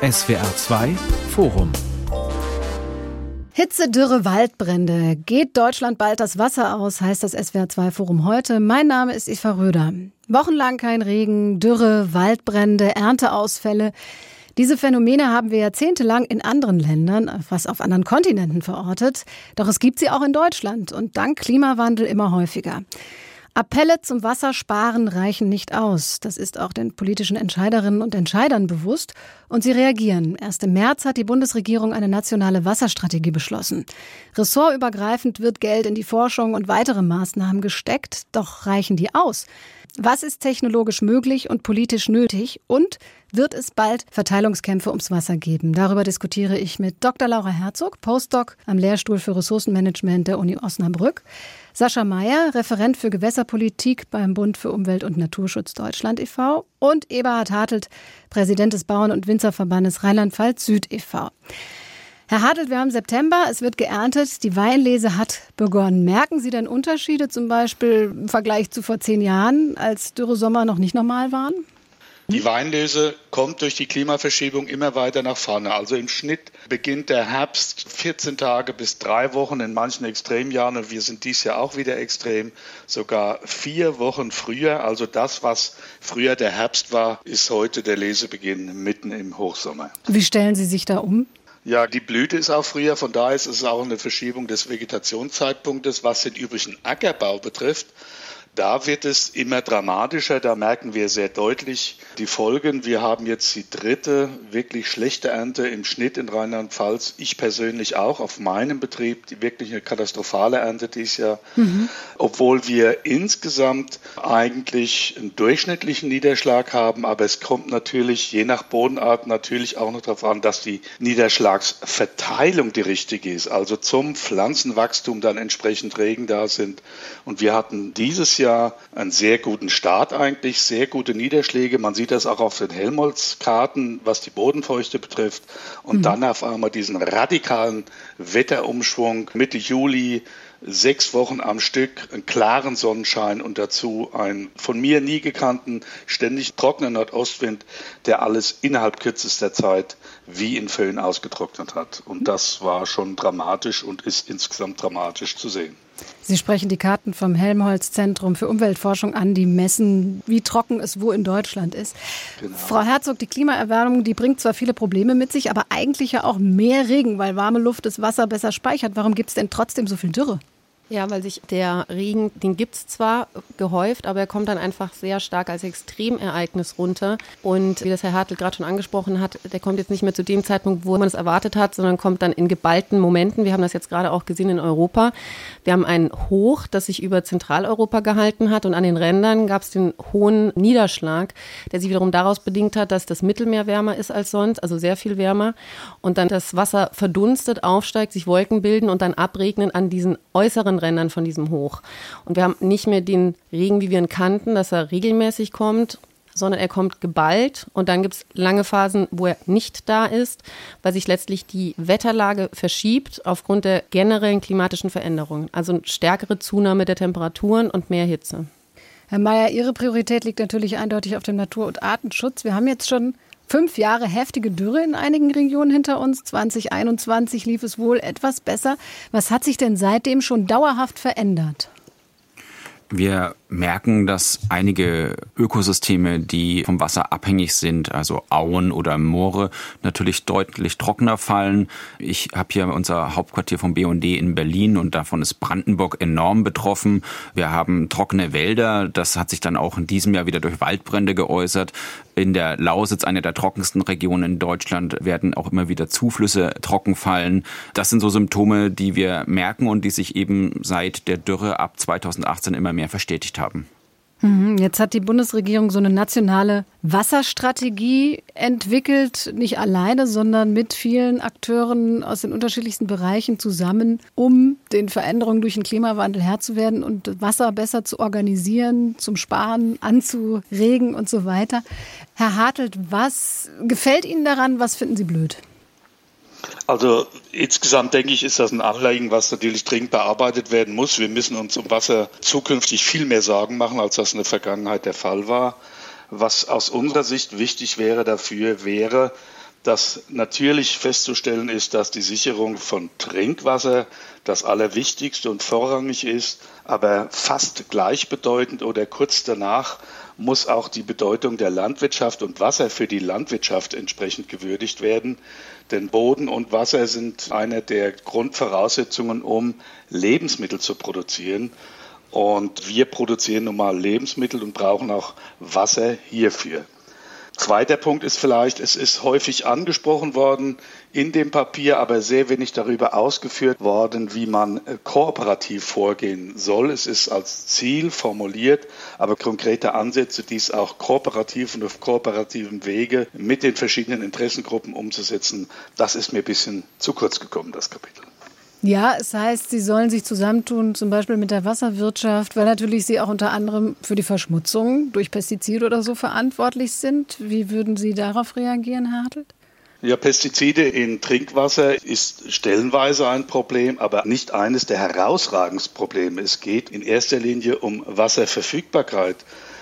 SWR 2 Forum Hitze, Dürre, Waldbrände. Geht Deutschland bald das Wasser aus, heißt das SWR2 Forum heute. Mein Name ist Eva Röder. Wochenlang kein Regen, Dürre, Waldbrände, Ernteausfälle. Diese Phänomene haben wir jahrzehntelang in anderen Ländern, fast auf anderen Kontinenten verortet. Doch es gibt sie auch in Deutschland und dank Klimawandel immer häufiger. Appelle zum Wassersparen reichen nicht aus. Das ist auch den politischen Entscheiderinnen und Entscheidern bewusst. Und sie reagieren. Erst im März hat die Bundesregierung eine nationale Wasserstrategie beschlossen. Ressortübergreifend wird Geld in die Forschung und weitere Maßnahmen gesteckt. Doch reichen die aus? Was ist technologisch möglich und politisch nötig? Und wird es bald Verteilungskämpfe ums Wasser geben? Darüber diskutiere ich mit Dr. Laura Herzog, Postdoc am Lehrstuhl für Ressourcenmanagement der Uni Osnabrück. Sascha Mayer, Referent für Gewässerpolitik beim Bund für Umwelt und Naturschutz Deutschland e.V. und Eberhard Hartelt, Präsident des Bauern- und Winzerverbandes Rheinland-Pfalz Süd e.V. Herr Hartelt, wir haben September, es wird geerntet, die Weinlese hat begonnen. Merken Sie denn Unterschiede zum Beispiel im Vergleich zu vor zehn Jahren, als Dürresommer noch nicht normal waren? Die Weinlese kommt durch die Klimaverschiebung immer weiter nach vorne. Also im Schnitt beginnt der Herbst 14 Tage bis drei Wochen in manchen Extremjahren und wir sind dies Jahr auch wieder extrem, sogar vier Wochen früher. Also das, was früher der Herbst war, ist heute der Lesebeginn mitten im Hochsommer. Wie stellen Sie sich da um? Ja, die Blüte ist auch früher, von daher ist es auch eine Verschiebung des Vegetationszeitpunktes. Was den übrigen Ackerbau betrifft, da wird es immer dramatischer. Da merken wir sehr deutlich die Folgen. Wir haben jetzt die dritte wirklich schlechte Ernte im Schnitt in Rheinland-Pfalz. Ich persönlich auch auf meinem Betrieb, die wirklich eine katastrophale Ernte dieses Jahr. Mhm. Obwohl wir insgesamt eigentlich einen durchschnittlichen Niederschlag haben. Aber es kommt natürlich je nach Bodenart natürlich auch noch darauf an, dass die Niederschlagsverteilung die richtige ist. Also zum Pflanzenwachstum dann entsprechend Regen da sind. Und wir hatten dieses Jahr Jahr einen sehr guten Start eigentlich, sehr gute Niederschläge. Man sieht das auch auf den Helmholtz-Karten, was die Bodenfeuchte betrifft. Und mhm. dann auf einmal diesen radikalen Wetterumschwung Mitte Juli, sechs Wochen am Stück, einen klaren Sonnenschein und dazu einen von mir nie gekannten, ständig trockenen Nordostwind, der alles innerhalb kürzester Zeit wie in Föhn ausgetrocknet hat. Und das war schon dramatisch und ist insgesamt dramatisch zu sehen. Sie sprechen die Karten vom Helmholtz-Zentrum für Umweltforschung an, die messen, wie trocken es wo in Deutschland ist. Genau. Frau Herzog, die Klimaerwärmung, die bringt zwar viele Probleme mit sich, aber eigentlich ja auch mehr Regen, weil warme Luft das Wasser besser speichert. Warum gibt es denn trotzdem so viel Dürre? Ja, weil sich der Regen, den gibt's zwar gehäuft, aber er kommt dann einfach sehr stark als Extremereignis runter. Und wie das Herr Hartl gerade schon angesprochen hat, der kommt jetzt nicht mehr zu dem Zeitpunkt, wo man es erwartet hat, sondern kommt dann in geballten Momenten. Wir haben das jetzt gerade auch gesehen in Europa. Wir haben ein Hoch, das sich über Zentraleuropa gehalten hat und an den Rändern gab es den hohen Niederschlag, der sich wiederum daraus bedingt hat, dass das Mittelmeer wärmer ist als sonst, also sehr viel wärmer. Und dann das Wasser verdunstet, aufsteigt, sich Wolken bilden und dann abregnen an diesen äußeren Rändern von diesem Hoch. Und wir haben nicht mehr den Regen, wie wir ihn kannten, dass er regelmäßig kommt, sondern er kommt geballt und dann gibt es lange Phasen, wo er nicht da ist, weil sich letztlich die Wetterlage verschiebt aufgrund der generellen klimatischen Veränderungen. Also eine stärkere Zunahme der Temperaturen und mehr Hitze. Herr Mayer, Ihre Priorität liegt natürlich eindeutig auf dem Natur- und Artenschutz. Wir haben jetzt schon Fünf Jahre heftige Dürre in einigen Regionen hinter uns. 2021 lief es wohl etwas besser. Was hat sich denn seitdem schon dauerhaft verändert? Wir merken, dass einige Ökosysteme, die vom Wasser abhängig sind, also Auen oder Moore, natürlich deutlich trockener fallen. Ich habe hier unser Hauptquartier vom BND in Berlin und davon ist Brandenburg enorm betroffen. Wir haben trockene Wälder. Das hat sich dann auch in diesem Jahr wieder durch Waldbrände geäußert. In der Lausitz, einer der trockensten Regionen in Deutschland, werden auch immer wieder Zuflüsse trocken fallen. Das sind so Symptome, die wir merken und die sich eben seit der Dürre ab 2018 immer mehr verstetigt haben. Mhm, jetzt hat die Bundesregierung so eine nationale Wasserstrategie entwickelt, nicht alleine, sondern mit vielen Akteuren aus den unterschiedlichsten Bereichen zusammen, um den Veränderungen durch den Klimawandel Herr zu werden und Wasser besser zu organisieren, zum Sparen anzuregen und so weiter. Herr Hartelt, was gefällt Ihnen daran? Was finden Sie blöd? Also insgesamt denke ich, ist das ein Anliegen, was natürlich dringend bearbeitet werden muss. Wir müssen uns um Wasser zukünftig viel mehr Sorgen machen, als das in der Vergangenheit der Fall war. Was aus unserer Sicht wichtig wäre dafür, wäre, dass natürlich festzustellen ist, dass die Sicherung von Trinkwasser das Allerwichtigste und vorrangig ist, aber fast gleichbedeutend oder kurz danach muss auch die Bedeutung der Landwirtschaft und Wasser für die Landwirtschaft entsprechend gewürdigt werden. Denn Boden und Wasser sind eine der Grundvoraussetzungen, um Lebensmittel zu produzieren. Und wir produzieren nun mal Lebensmittel und brauchen auch Wasser hierfür. Zweiter Punkt ist vielleicht, es ist häufig angesprochen worden in dem Papier, aber sehr wenig darüber ausgeführt worden, wie man äh, kooperativ vorgehen soll. Es ist als Ziel formuliert, aber konkrete Ansätze, dies auch kooperativ und auf kooperativem Wege mit den verschiedenen Interessengruppen umzusetzen, das ist mir ein bisschen zu kurz gekommen, das Kapitel. Ja, es heißt, sie sollen sich zusammentun, zum Beispiel mit der Wasserwirtschaft, weil natürlich sie auch unter anderem für die Verschmutzung durch Pestizide oder so verantwortlich sind. Wie würden Sie darauf reagieren, Herr Hartelt? Ja, Pestizide in Trinkwasser ist stellenweise ein Problem, aber nicht eines der herausragendsten Es geht in erster Linie um Wasserverfügbarkeit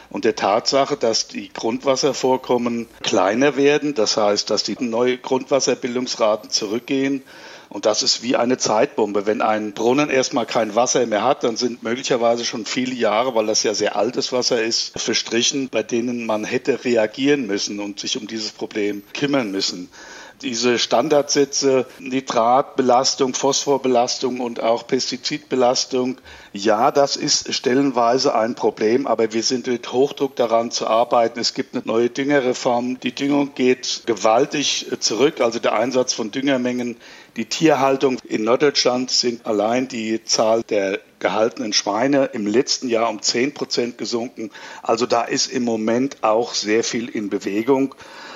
und der Tatsache, dass die Grundwasservorkommen kleiner werden. Das heißt, dass die neue Grundwasserbildungsraten zurückgehen und das ist wie eine Zeitbombe. Wenn ein Brunnen erstmal kein Wasser mehr hat, dann sind möglicherweise schon viele Jahre, weil das ja sehr altes Wasser ist, verstrichen, bei denen man hätte reagieren müssen und sich um dieses Problem kümmern müssen diese Standardsätze Nitratbelastung, Phosphorbelastung und auch Pestizidbelastung, ja, das ist stellenweise ein Problem, aber wir sind mit Hochdruck daran zu arbeiten. Es gibt eine neue Düngerreform. Die Düngung geht gewaltig zurück, also der Einsatz von Düngermengen die Tierhaltung in Norddeutschland sind allein die Zahl der gehaltenen Schweine im letzten Jahr um 10 Prozent gesunken. Also da ist im Moment auch sehr viel in Bewegung.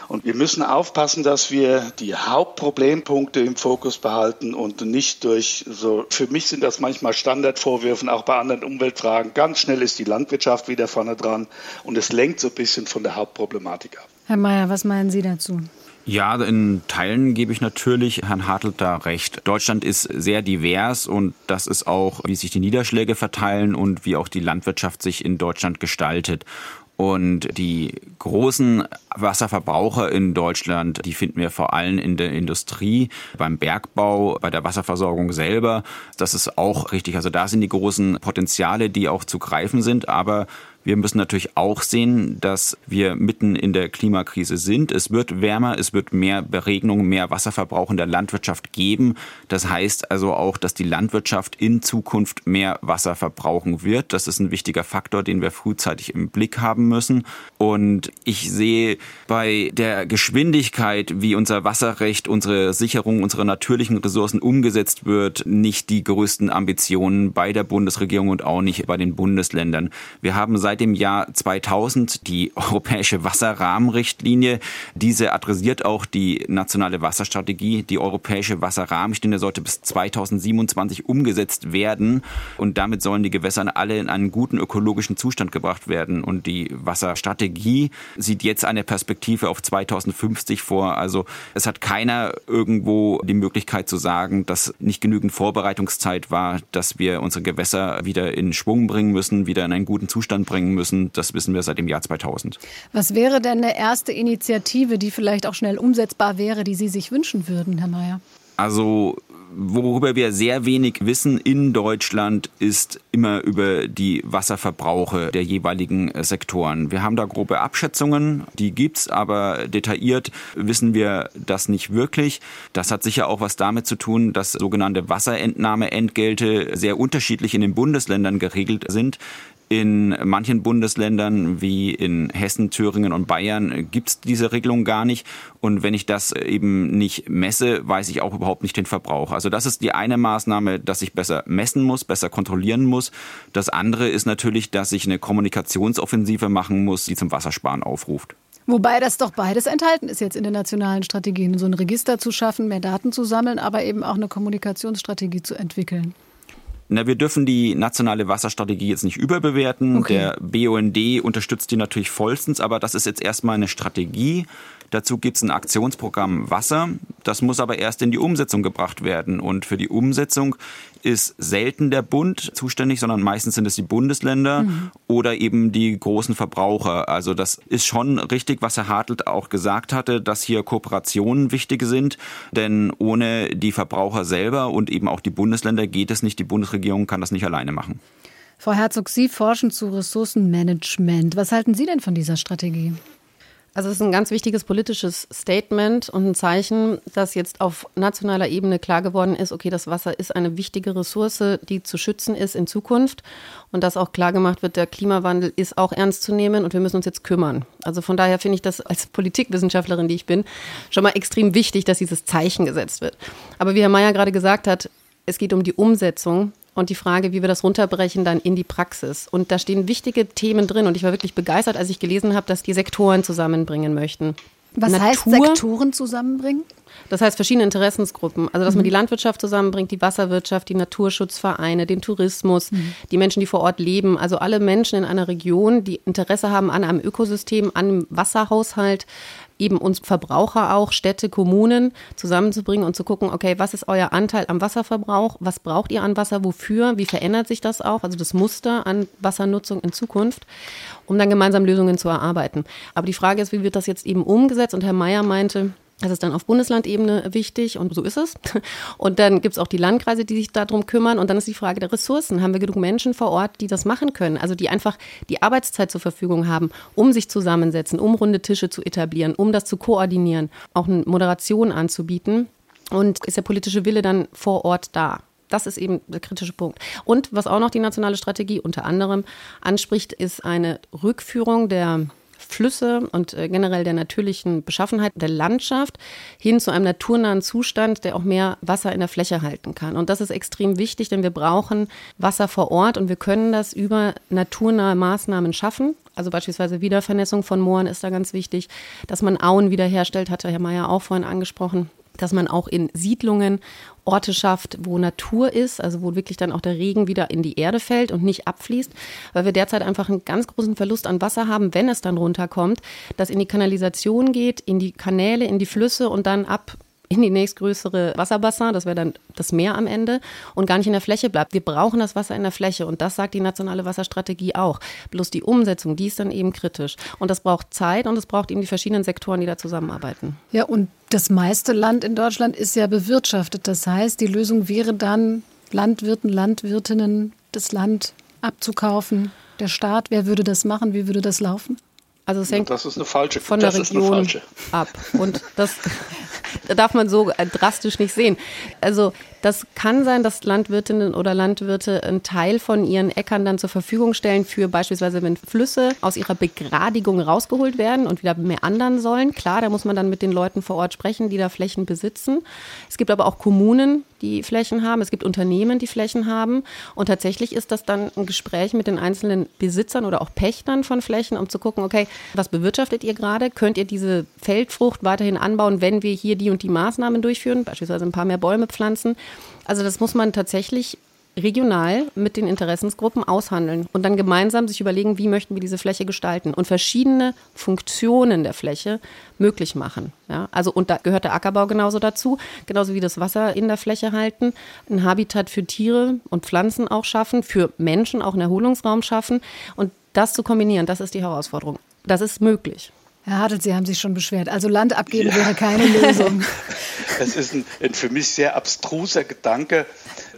Und wir müssen aufpassen, dass wir die Hauptproblempunkte im Fokus behalten und nicht durch so, für mich sind das manchmal Standardvorwürfe, auch bei anderen Umweltfragen. Ganz schnell ist die Landwirtschaft wieder vorne dran und es lenkt so ein bisschen von der Hauptproblematik ab. Herr Mayer, was meinen Sie dazu? Ja, in Teilen gebe ich natürlich Herrn Hartelt da recht. Deutschland ist sehr divers und das ist auch, wie sich die Niederschläge verteilen und wie auch die Landwirtschaft sich in Deutschland gestaltet. Und die großen Wasserverbraucher in Deutschland, die finden wir vor allem in der Industrie, beim Bergbau, bei der Wasserversorgung selber. Das ist auch richtig. Also da sind die großen Potenziale, die auch zu greifen sind. Aber wir müssen natürlich auch sehen, dass wir mitten in der Klimakrise sind. Es wird wärmer, es wird mehr Beregnung, mehr Wasserverbrauch in der Landwirtschaft geben. Das heißt also auch, dass die Landwirtschaft in Zukunft mehr Wasser verbrauchen wird. Das ist ein wichtiger Faktor, den wir frühzeitig im Blick haben müssen. Und ich sehe bei der Geschwindigkeit, wie unser Wasserrecht, unsere Sicherung unserer natürlichen Ressourcen umgesetzt wird, nicht die größten Ambitionen bei der Bundesregierung und auch nicht bei den Bundesländern. Wir haben seit seit dem Jahr 2000 die europäische Wasserrahmenrichtlinie. Diese adressiert auch die nationale Wasserstrategie. Die europäische Wasserrahmenrichtlinie sollte bis 2027 umgesetzt werden und damit sollen die Gewässer alle in einen guten ökologischen Zustand gebracht werden. Und die Wasserstrategie sieht jetzt eine Perspektive auf 2050 vor. Also es hat keiner irgendwo die Möglichkeit zu sagen, dass nicht genügend Vorbereitungszeit war, dass wir unsere Gewässer wieder in Schwung bringen müssen, wieder in einen guten Zustand bringen bringen müssen. Das wissen wir seit dem Jahr 2000. Was wäre denn eine erste Initiative, die vielleicht auch schnell umsetzbar wäre, die Sie sich wünschen würden, Herr Mayer? Also Worüber wir sehr wenig wissen in Deutschland ist immer über die Wasserverbrauche der jeweiligen Sektoren. Wir haben da grobe Abschätzungen, die gibt's, aber detailliert wissen wir das nicht wirklich. Das hat sicher auch was damit zu tun, dass sogenannte Wasserentnahmeentgelte sehr unterschiedlich in den Bundesländern geregelt sind. In manchen Bundesländern wie in Hessen, Thüringen und Bayern gibt es diese Regelung gar nicht. Und wenn ich das eben nicht messe, weiß ich auch überhaupt nicht den Verbrauch. Also das ist die eine Maßnahme, dass ich besser messen muss, besser kontrollieren muss. Das andere ist natürlich, dass ich eine Kommunikationsoffensive machen muss, die zum Wassersparen aufruft. Wobei das doch beides enthalten ist jetzt in den nationalen Strategien, so ein Register zu schaffen, mehr Daten zu sammeln, aber eben auch eine Kommunikationsstrategie zu entwickeln. Na, wir dürfen die nationale Wasserstrategie jetzt nicht überbewerten. Okay. Der BUND unterstützt die natürlich vollstens, aber das ist jetzt erstmal eine Strategie. Dazu gibt es ein Aktionsprogramm Wasser. Das muss aber erst in die Umsetzung gebracht werden. Und für die Umsetzung ist selten der Bund zuständig, sondern meistens sind es die Bundesländer mhm. oder eben die großen Verbraucher. Also das ist schon richtig, was Herr Hartelt auch gesagt hatte, dass hier Kooperationen wichtig sind, denn ohne die Verbraucher selber und eben auch die Bundesländer geht es nicht. Die Bundesregierung kann das nicht alleine machen. Frau Herzog, Sie forschen zu Ressourcenmanagement. Was halten Sie denn von dieser Strategie? Also es ist ein ganz wichtiges politisches Statement und ein Zeichen, dass jetzt auf nationaler Ebene klar geworden ist, okay, das Wasser ist eine wichtige Ressource, die zu schützen ist in Zukunft und dass auch klar gemacht wird, der Klimawandel ist auch ernst zu nehmen und wir müssen uns jetzt kümmern. Also von daher finde ich das als Politikwissenschaftlerin, die ich bin, schon mal extrem wichtig, dass dieses Zeichen gesetzt wird. Aber wie Herr Mayer gerade gesagt hat, es geht um die Umsetzung und die Frage, wie wir das runterbrechen dann in die Praxis. Und da stehen wichtige Themen drin. Und ich war wirklich begeistert, als ich gelesen habe, dass die Sektoren zusammenbringen möchten. Was Natur, heißt Sektoren zusammenbringen? Das heißt verschiedene Interessensgruppen. Also, dass mhm. man die Landwirtschaft zusammenbringt, die Wasserwirtschaft, die Naturschutzvereine, den Tourismus, mhm. die Menschen, die vor Ort leben. Also alle Menschen in einer Region, die Interesse haben an einem Ökosystem, an einem Wasserhaushalt, eben uns Verbraucher auch, Städte, Kommunen zusammenzubringen und zu gucken, okay, was ist euer Anteil am Wasserverbrauch? Was braucht ihr an Wasser? Wofür? Wie verändert sich das auch? Also das Muster an Wassernutzung in Zukunft, um dann gemeinsam Lösungen zu erarbeiten. Aber die Frage ist, wie wird das jetzt eben umgesetzt? Und Herr Mayer meinte, das ist dann auf Bundeslandebene wichtig und so ist es. Und dann gibt es auch die Landkreise, die sich darum kümmern. Und dann ist die Frage der Ressourcen. Haben wir genug Menschen vor Ort, die das machen können? Also die einfach die Arbeitszeit zur Verfügung haben, um sich zusammensetzen, um runde Tische zu etablieren, um das zu koordinieren, auch eine Moderation anzubieten. Und ist der politische Wille dann vor Ort da? Das ist eben der kritische Punkt. Und was auch noch die nationale Strategie unter anderem anspricht, ist eine Rückführung der Flüsse und äh, generell der natürlichen Beschaffenheit der Landschaft hin zu einem naturnahen Zustand, der auch mehr Wasser in der Fläche halten kann. Und das ist extrem wichtig, denn wir brauchen Wasser vor Ort und wir können das über naturnahe Maßnahmen schaffen. Also beispielsweise Wiedervernässung von Mooren ist da ganz wichtig, dass man Auen wiederherstellt, hatte Herr Mayer auch vorhin angesprochen dass man auch in Siedlungen Orte schafft, wo Natur ist, also wo wirklich dann auch der Regen wieder in die Erde fällt und nicht abfließt, weil wir derzeit einfach einen ganz großen Verlust an Wasser haben, wenn es dann runterkommt, das in die Kanalisation geht, in die Kanäle, in die Flüsse und dann ab in die nächstgrößere Wasserbassin, das wäre dann das Meer am Ende, und gar nicht in der Fläche bleibt. Wir brauchen das Wasser in der Fläche und das sagt die nationale Wasserstrategie auch. Bloß die Umsetzung, die ist dann eben kritisch. Und das braucht Zeit und es braucht eben die verschiedenen Sektoren, die da zusammenarbeiten. Ja, und das meiste Land in Deutschland ist ja bewirtschaftet. Das heißt, die Lösung wäre dann, Landwirten, Landwirtinnen das Land abzukaufen. Der Staat, wer würde das machen? Wie würde das laufen? Also es hängt das ist eine falsche, von der Region ab. Und das darf man so äh, drastisch nicht sehen. Also das kann sein, dass Landwirtinnen oder Landwirte einen Teil von ihren Äckern dann zur Verfügung stellen für beispielsweise, wenn Flüsse aus ihrer Begradigung rausgeholt werden und wieder mehr anderen sollen. Klar, da muss man dann mit den Leuten vor Ort sprechen, die da Flächen besitzen. Es gibt aber auch Kommunen, die Flächen haben. Es gibt Unternehmen, die Flächen haben. Und tatsächlich ist das dann ein Gespräch mit den einzelnen Besitzern oder auch Pächtern von Flächen, um zu gucken, okay, was bewirtschaftet ihr gerade? Könnt ihr diese Feldfrucht weiterhin anbauen, wenn wir hier die und die Maßnahmen durchführen, beispielsweise ein paar mehr Bäume pflanzen? Also das muss man tatsächlich regional mit den Interessensgruppen aushandeln und dann gemeinsam sich überlegen, wie möchten wir diese Fläche gestalten und verschiedene Funktionen der Fläche möglich machen. Ja, also und da gehört der Ackerbau genauso dazu, genauso wie das Wasser in der Fläche halten, ein Habitat für Tiere und Pflanzen auch schaffen, für Menschen auch einen Erholungsraum schaffen und das zu kombinieren, das ist die Herausforderung. Das ist möglich. Herr Hartelt, Sie haben sich schon beschwert. Also Land abgeben ja. wäre keine Lösung. Das ist ein, ein, für mich sehr abstruser Gedanke,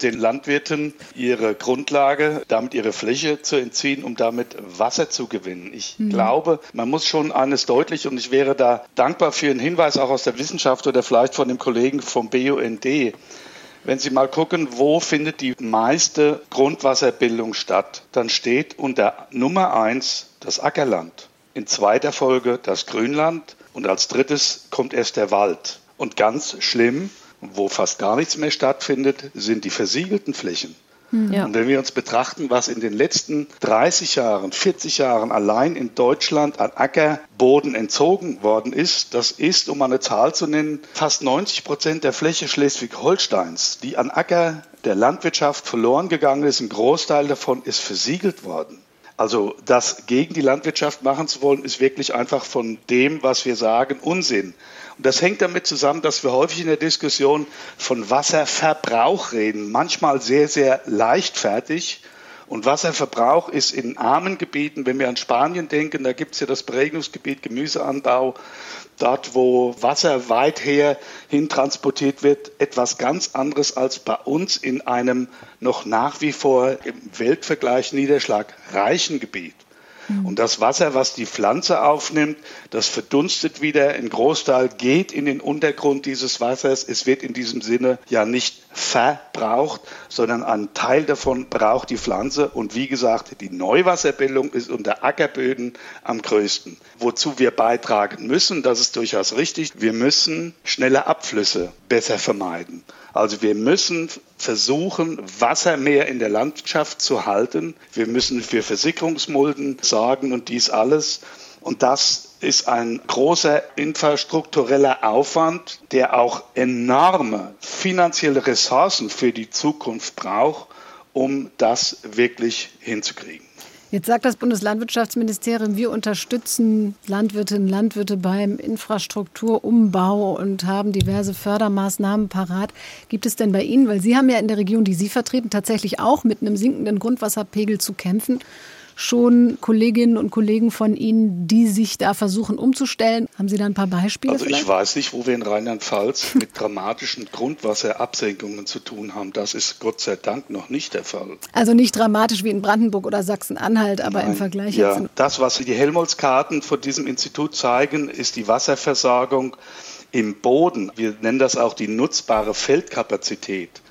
den Landwirten ihre Grundlage, damit ihre Fläche zu entziehen, um damit Wasser zu gewinnen. Ich mhm. glaube, man muss schon eines deutlich, und ich wäre da dankbar für einen Hinweis auch aus der Wissenschaft oder vielleicht von dem Kollegen vom BUND. Wenn Sie mal gucken, wo findet die meiste Grundwasserbildung statt, dann steht unter Nummer eins das Ackerland in zweiter Folge das Grünland und als drittes kommt erst der Wald. Und ganz schlimm, wo fast gar nichts mehr stattfindet, sind die versiegelten Flächen. Hm. Ja. Und wenn wir uns betrachten, was in den letzten 30 Jahren, 40 Jahren allein in Deutschland an Ackerboden entzogen worden ist, das ist, um eine Zahl zu nennen, fast 90 Prozent der Fläche Schleswig-Holsteins, die an Acker der Landwirtschaft verloren gegangen ist. Ein Großteil davon ist versiegelt worden. Also das gegen die Landwirtschaft machen zu wollen, ist wirklich einfach von dem, was wir sagen, Unsinn. Und das hängt damit zusammen, dass wir häufig in der Diskussion von Wasserverbrauch reden, manchmal sehr, sehr leichtfertig. Und Wasserverbrauch ist in armen Gebieten, wenn wir an Spanien denken, da gibt es ja das Prägungsgebiet Gemüseanbau, dort wo Wasser weit her hin transportiert wird, etwas ganz anderes als bei uns in einem noch nach wie vor im Weltvergleich niederschlagreichen Gebiet. Mhm. Und das Wasser, was die Pflanze aufnimmt, das verdunstet wieder. Ein Großteil geht in den Untergrund dieses Wassers. Es wird in diesem Sinne ja nicht verbraucht, sondern ein Teil davon braucht die Pflanze. Und wie gesagt, die Neuwasserbildung ist unter Ackerböden am größten. Wozu wir beitragen müssen, das ist durchaus richtig, wir müssen schnelle Abflüsse besser vermeiden. Also wir müssen versuchen, Wasser mehr in der Landschaft zu halten. Wir müssen für Versickerungsmulden sorgen und dies alles. Und das ist ein großer infrastruktureller Aufwand, der auch enorme finanzielle Ressourcen für die Zukunft braucht, um das wirklich hinzukriegen. Jetzt sagt das Bundeslandwirtschaftsministerium, wir unterstützen Landwirtinnen und Landwirte beim Infrastrukturumbau und haben diverse Fördermaßnahmen parat. Gibt es denn bei Ihnen, weil Sie haben ja in der Region, die Sie vertreten, tatsächlich auch mit einem sinkenden Grundwasserpegel zu kämpfen, schon Kolleginnen und Kollegen von Ihnen, die sich da versuchen umzustellen? Haben Sie da ein paar Beispiele? Also vielleicht? ich weiß nicht, wo wir in Rheinland-Pfalz mit dramatischen Grundwasserabsenkungen zu tun haben. Das ist Gott sei Dank noch nicht der Fall. Also nicht dramatisch wie in Brandenburg oder Sachsen-Anhalt, aber Nein. im Vergleich. Ja, das, was die Helmholtz-Karten von diesem Institut zeigen, ist die Wasserversorgung im Boden. Wir nennen das auch die nutzbare Feldkapazität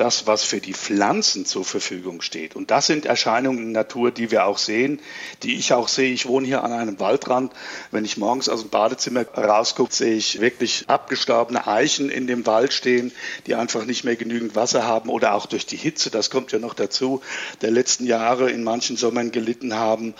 das, was für die Pflanzen zur Verfügung steht. Und das sind Erscheinungen in der Natur, die wir auch sehen, die ich auch sehe. Ich wohne hier an einem Waldrand. Wenn ich morgens aus dem Badezimmer rausgucke, sehe ich wirklich abgestorbene Eichen in dem Wald stehen, die einfach nicht mehr genügend Wasser haben oder auch durch die Hitze, das kommt ja noch dazu, der letzten Jahre in manchen Sommern gelitten haben.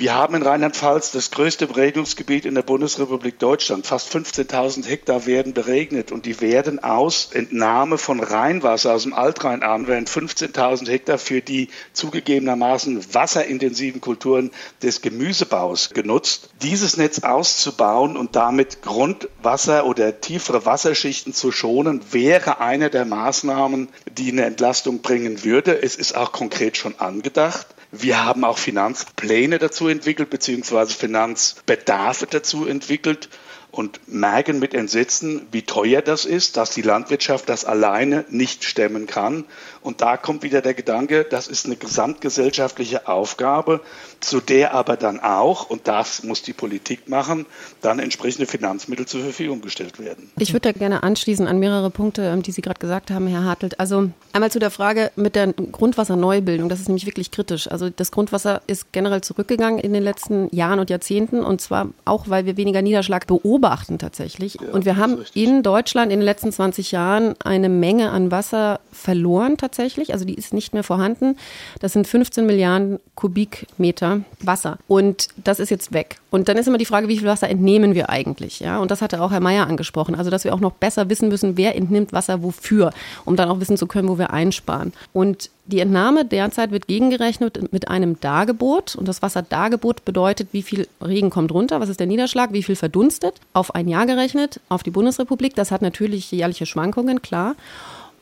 Wir haben in Rheinland-Pfalz das größte Beregnungsgebiet in der Bundesrepublik Deutschland. Fast 15.000 Hektar werden beregnet und die werden aus Entnahme von Rheinwasser aus dem Altrhein an, während 15.000 Hektar für die zugegebenermaßen wasserintensiven Kulturen des Gemüsebaus genutzt. Dieses Netz auszubauen und damit Grundwasser oder tiefere Wasserschichten zu schonen, wäre eine der Maßnahmen, die eine Entlastung bringen würde. Es ist auch konkret schon angedacht. Wir haben auch Finanzpläne dazu entwickelt, beziehungsweise Finanzbedarfe dazu entwickelt und merken mit Entsetzen, wie teuer das ist, dass die Landwirtschaft das alleine nicht stemmen kann. Und da kommt wieder der Gedanke, das ist eine gesamtgesellschaftliche Aufgabe, zu der aber dann auch, und das muss die Politik machen, dann entsprechende Finanzmittel zur Verfügung gestellt werden. Ich würde da gerne anschließen an mehrere Punkte, ähm, die Sie gerade gesagt haben, Herr Hartelt. Also einmal zu der Frage mit der Grundwasserneubildung. Das ist nämlich wirklich kritisch. Also das Grundwasser ist generell zurückgegangen in den letzten Jahren und Jahrzehnten und zwar auch, weil wir weniger Niederschlag beobachten tatsächlich. Ja, und wir haben in Deutschland in den letzten 20 Jahren eine Menge an Wasser verloren tatsächlich. Also die ist nicht mehr vorhanden. Das sind 15 Milliarden Kubikmeter Wasser. Und das ist jetzt weg. Und dann ist immer die Frage, wie viel Wasser entnehmen wir eigentlich? Ja, und das hatte auch Herr Mayer angesprochen. Also, dass wir auch noch besser wissen müssen, wer entnimmt Wasser wofür, um dann auch wissen zu können, wo wir einsparen. Und die Entnahme derzeit wird gegengerechnet mit einem Dargebot. Und das Wasserdargebot bedeutet, wie viel Regen kommt runter, was ist der Niederschlag, wie viel verdunstet, auf ein Jahr gerechnet, auf die Bundesrepublik. Das hat natürlich jährliche Schwankungen, klar.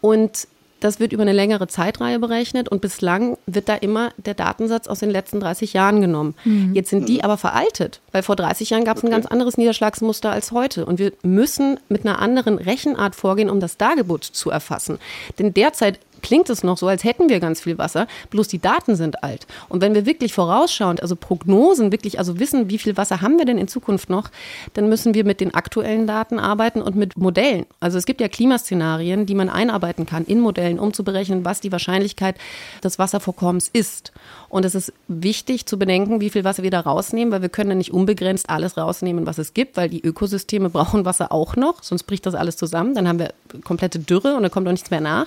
Und das wird über eine längere Zeitreihe berechnet und bislang wird da immer der Datensatz aus den letzten 30 Jahren genommen. Mhm. Jetzt sind die mhm. aber veraltet, weil vor 30 Jahren gab es okay. ein ganz anderes Niederschlagsmuster als heute. Und wir müssen mit einer anderen Rechenart vorgehen, um das Dargebot zu erfassen. Denn derzeit klingt es noch so, als hätten wir ganz viel Wasser, bloß die Daten sind alt. Und wenn wir wirklich vorausschauend, also Prognosen, wirklich also wissen, wie viel Wasser haben wir denn in Zukunft noch, dann müssen wir mit den aktuellen Daten arbeiten und mit Modellen. Also es gibt ja Klimaszenarien, die man einarbeiten kann in Modellen, um zu berechnen, was die Wahrscheinlichkeit des Wasservorkommens ist. Und es ist wichtig zu bedenken, wie viel Wasser wir da rausnehmen, weil wir können ja nicht unbegrenzt alles rausnehmen, was es gibt, weil die Ökosysteme brauchen Wasser auch noch, sonst bricht das alles zusammen. Dann haben wir komplette Dürre und dann kommt auch nichts mehr nach.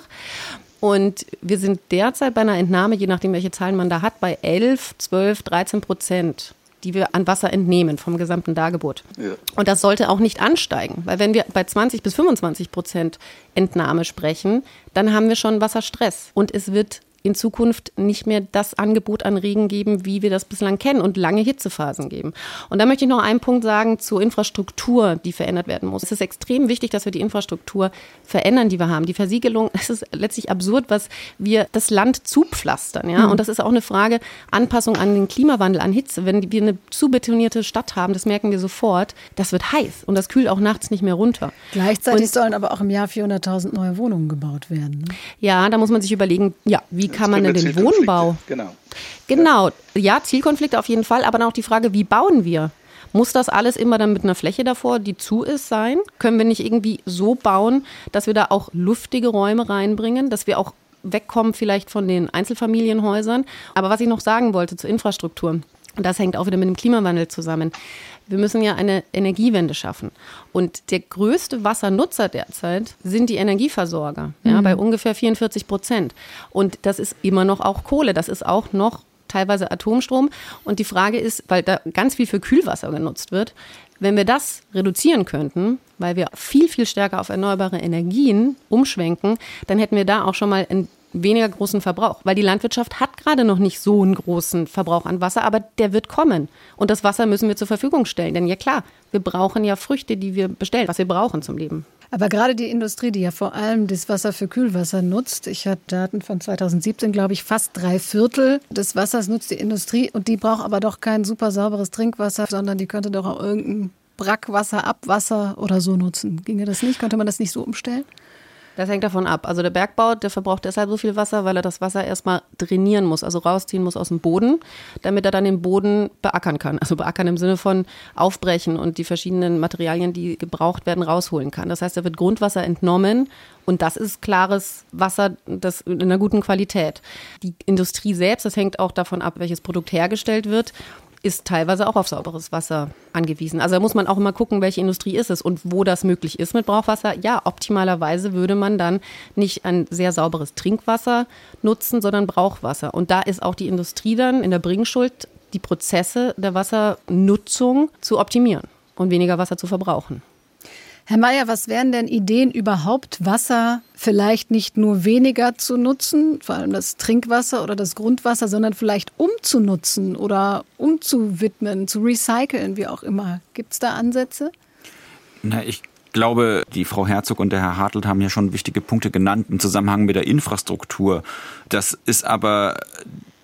Und wir sind derzeit bei einer Entnahme, je nachdem, welche Zahlen man da hat, bei 11, 12, 13 Prozent die wir an Wasser entnehmen vom gesamten Dargebot. Ja. Und das sollte auch nicht ansteigen, weil wenn wir bei 20 bis 25 Prozent Entnahme sprechen, dann haben wir schon Wasserstress. Und es wird in Zukunft nicht mehr das Angebot an Regen geben, wie wir das bislang kennen und lange Hitzephasen geben. Und da möchte ich noch einen Punkt sagen zur Infrastruktur, die verändert werden muss. Es ist extrem wichtig, dass wir die Infrastruktur verändern, die wir haben. Die Versiegelung, es ist letztlich absurd, was wir das Land zupflastern. Ja? Und das ist auch eine Frage Anpassung an den Klimawandel, an Hitze. Wenn wir eine zu betonierte Stadt haben, das merken wir sofort, das wird heiß und das kühlt auch nachts nicht mehr runter. Gleichzeitig und, sollen aber auch im Jahr 400.000 neue Wohnungen gebaut werden. Ne? Ja, da muss man sich überlegen, ja, wie kann man denn den Wohnbau? Genau. Genau, ja, Zielkonflikte auf jeden Fall, aber dann auch die Frage, wie bauen wir? Muss das alles immer dann mit einer Fläche davor, die zu ist, sein? Können wir nicht irgendwie so bauen, dass wir da auch luftige Räume reinbringen, dass wir auch wegkommen vielleicht von den Einzelfamilienhäusern? Aber was ich noch sagen wollte zur Infrastruktur, und das hängt auch wieder mit dem Klimawandel zusammen. Wir müssen ja eine Energiewende schaffen. Und der größte Wassernutzer derzeit sind die Energieversorger, mhm. ja, bei ungefähr 44 Prozent. Und das ist immer noch auch Kohle, das ist auch noch teilweise Atomstrom. Und die Frage ist, weil da ganz viel für Kühlwasser genutzt wird, wenn wir das reduzieren könnten, weil wir viel, viel stärker auf erneuerbare Energien umschwenken, dann hätten wir da auch schon mal einen weniger großen Verbrauch, weil die Landwirtschaft hat gerade noch nicht so einen großen Verbrauch an Wasser, aber der wird kommen. Und das Wasser müssen wir zur Verfügung stellen. Denn ja klar, wir brauchen ja Früchte, die wir bestellen, was wir brauchen zum Leben. Aber gerade die Industrie, die ja vor allem das Wasser für Kühlwasser nutzt, ich habe Daten von 2017, glaube ich, fast drei Viertel des Wassers nutzt die Industrie und die braucht aber doch kein super sauberes Trinkwasser, sondern die könnte doch auch irgendein Brackwasser, Abwasser oder so nutzen. Ginge das nicht? Könnte man das nicht so umstellen? Das hängt davon ab. Also der Bergbau, der verbraucht deshalb so viel Wasser, weil er das Wasser erstmal drainieren muss, also rausziehen muss aus dem Boden, damit er dann den Boden beackern kann. Also beackern im Sinne von aufbrechen und die verschiedenen Materialien, die gebraucht werden, rausholen kann. Das heißt, er wird Grundwasser entnommen und das ist klares Wasser das in einer guten Qualität. Die Industrie selbst, das hängt auch davon ab, welches Produkt hergestellt wird ist teilweise auch auf sauberes Wasser angewiesen. Also da muss man auch immer gucken, welche Industrie ist es und wo das möglich ist mit Brauchwasser. Ja, optimalerweise würde man dann nicht ein sehr sauberes Trinkwasser nutzen, sondern Brauchwasser. Und da ist auch die Industrie dann in der Bringschuld, die Prozesse der Wassernutzung zu optimieren und weniger Wasser zu verbrauchen. Herr Mayer, was wären denn Ideen überhaupt, Wasser vielleicht nicht nur weniger zu nutzen, vor allem das Trinkwasser oder das Grundwasser, sondern vielleicht umzunutzen oder umzuwidmen, zu recyceln, wie auch immer? Gibt es da Ansätze? Na, ich glaube, die Frau Herzog und der Herr Hartelt haben ja schon wichtige Punkte genannt im Zusammenhang mit der Infrastruktur. Das ist aber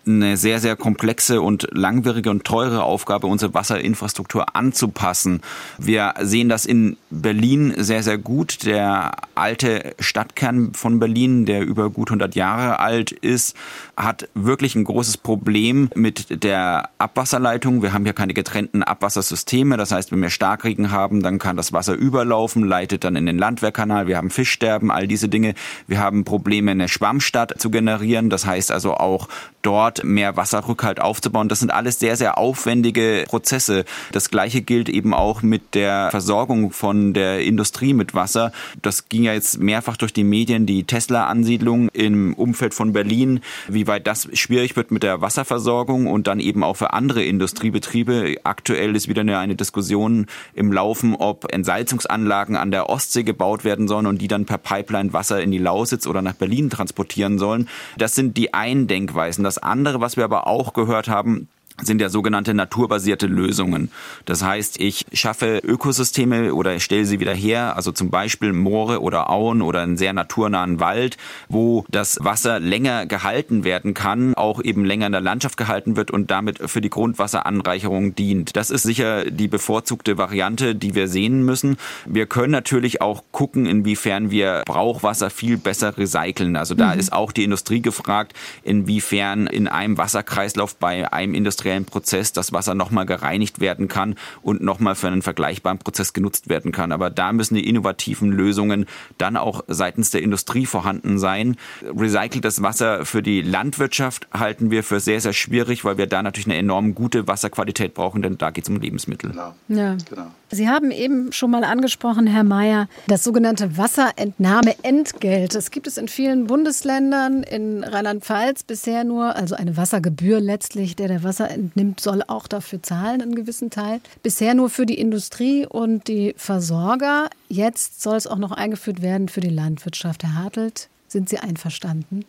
eine sehr, sehr komplexe und langwierige und teure Aufgabe, unsere Wasserinfrastruktur anzupassen. Wir sehen das in Berlin sehr, sehr gut. Der alte Stadtkern von Berlin, der über gut 100 Jahre alt ist, hat wirklich ein großes Problem mit der Abwasserleitung. Wir haben hier keine getrennten Abwassersysteme. Das heißt, wenn wir Starkregen haben, dann kann das Wasser überlaufen, leitet dann in den Landwehrkanal. Wir haben Fischsterben, all diese Dinge. Wir haben Probleme, eine Schwammstadt zu generieren. Das heißt also auch dort mehr Wasserrückhalt aufzubauen. Das sind alles sehr, sehr aufwendige Prozesse. Das Gleiche gilt eben auch mit der Versorgung von der Industrie mit Wasser. Das ging ja jetzt mehrfach durch die Medien, die Tesla-Ansiedlung im Umfeld von Berlin, wie weit das schwierig wird mit der Wasserversorgung und dann eben auch für andere Industriebetriebe. Aktuell ist wieder eine Diskussion im Laufen, ob Entsalzungsanlagen an der Ostsee gebaut werden sollen und die dann per Pipeline Wasser in die Lausitz oder nach Berlin transportieren sollen. Das sind die einen Denkweisen. Das andere, was wir aber auch gehört haben, sind ja sogenannte naturbasierte Lösungen. Das heißt, ich schaffe Ökosysteme oder stelle sie wieder her, also zum Beispiel Moore oder Auen oder einen sehr naturnahen Wald, wo das Wasser länger gehalten werden kann, auch eben länger in der Landschaft gehalten wird und damit für die Grundwasseranreicherung dient. Das ist sicher die bevorzugte Variante, die wir sehen müssen. Wir können natürlich auch gucken, inwiefern wir Brauchwasser viel besser recyceln. Also da mhm. ist auch die Industrie gefragt, inwiefern in einem Wasserkreislauf bei einem Industrie industriellen Prozess das Wasser nochmal gereinigt werden kann und nochmal für einen vergleichbaren Prozess genutzt werden kann. Aber da müssen die innovativen Lösungen dann auch seitens der Industrie vorhanden sein. Recyceltes Wasser für die Landwirtschaft halten wir für sehr, sehr schwierig, weil wir da natürlich eine enorm gute Wasserqualität brauchen, denn da geht es um Lebensmittel. Genau. Ja. genau. Sie haben eben schon mal angesprochen, Herr Mayer, das sogenannte Wasserentnahmeentgelt. Das gibt es in vielen Bundesländern, in Rheinland-Pfalz bisher nur, also eine Wassergebühr letztlich, der der Wasser entnimmt, soll auch dafür zahlen, einen gewissen Teil. Bisher nur für die Industrie und die Versorger. Jetzt soll es auch noch eingeführt werden für die Landwirtschaft. Herr Hartelt, sind Sie einverstanden?